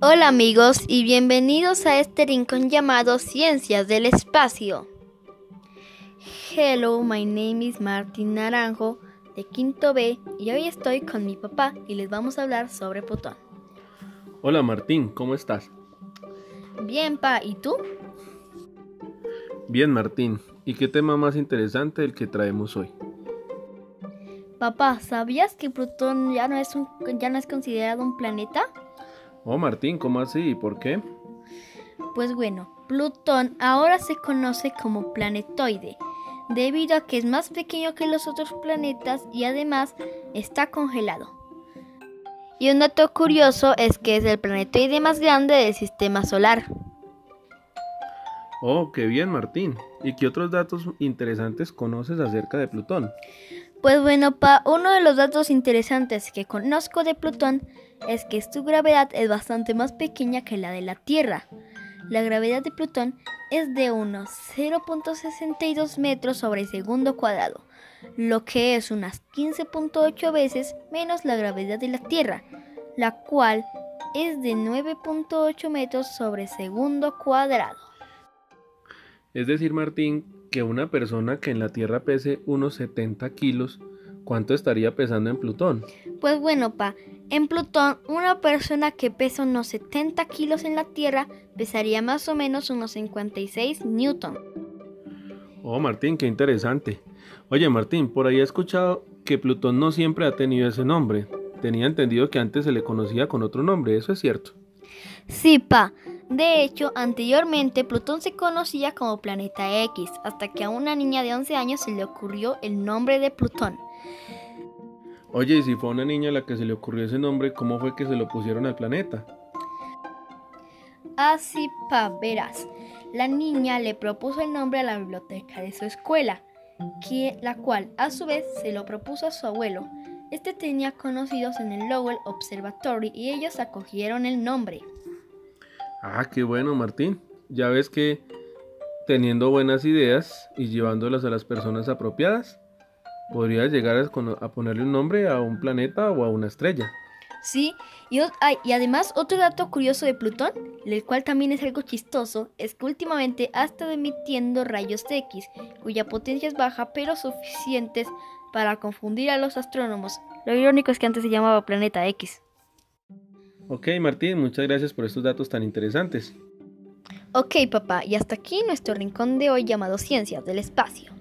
Hola amigos y bienvenidos a este rincón llamado Ciencias del Espacio. Hello, my name is Martín Naranjo de Quinto B y hoy estoy con mi papá y les vamos a hablar sobre Plutón. Hola Martín, ¿cómo estás? Bien, pa, ¿y tú? Bien Martín, ¿y qué tema más interesante el que traemos hoy? Papá, ¿sabías que Plutón ya no es, un, ya no es considerado un planeta? Oh Martín, ¿cómo así? ¿Y por qué? Pues bueno, Plutón ahora se conoce como planetoide, debido a que es más pequeño que los otros planetas y además está congelado. Y un dato curioso es que es el planetoide más grande del sistema solar. Oh, qué bien Martín. ¿Y qué otros datos interesantes conoces acerca de Plutón? Pues bueno, pa, uno de los datos interesantes que conozco de Plutón es que su gravedad es bastante más pequeña que la de la Tierra. La gravedad de Plutón es de unos 0.62 metros sobre segundo cuadrado, lo que es unas 15.8 veces menos la gravedad de la Tierra, la cual es de 9.8 metros sobre segundo cuadrado. Es decir, Martín, que una persona que en la Tierra pese unos 70 kilos, ¿cuánto estaría pesando en Plutón? Pues bueno, pa, en Plutón una persona que pesa unos 70 kilos en la Tierra pesaría más o menos unos 56 newton. Oh, Martín, qué interesante. Oye, Martín, por ahí he escuchado que Plutón no siempre ha tenido ese nombre. Tenía entendido que antes se le conocía con otro nombre, ¿eso es cierto? Sí, pa. De hecho, anteriormente Plutón se conocía como Planeta X, hasta que a una niña de 11 años se le ocurrió el nombre de Plutón. Oye, y si fue una niña a la que se le ocurrió ese nombre, ¿cómo fue que se lo pusieron al planeta? Así, pa, verás. La niña le propuso el nombre a la biblioteca de su escuela, que, la cual a su vez se lo propuso a su abuelo. Este tenía conocidos en el Lowell Observatory y ellos acogieron el nombre. Ah, qué bueno, Martín. Ya ves que teniendo buenas ideas y llevándolas a las personas apropiadas, podrías llegar a, ponerle un nombre a un planeta o a una estrella. Sí, y, y, además otro dato curioso de Plutón, el cual también es algo chistoso, es que últimamente ha estado emitiendo rayos X, cuya potencia es baja pero suficientes para confundir a los astrónomos. Lo irónico es que antes se llamaba Planeta X. Ok, Martín, muchas gracias por estos datos tan interesantes. Ok, papá, y hasta aquí nuestro rincón de hoy llamado Ciencias del Espacio.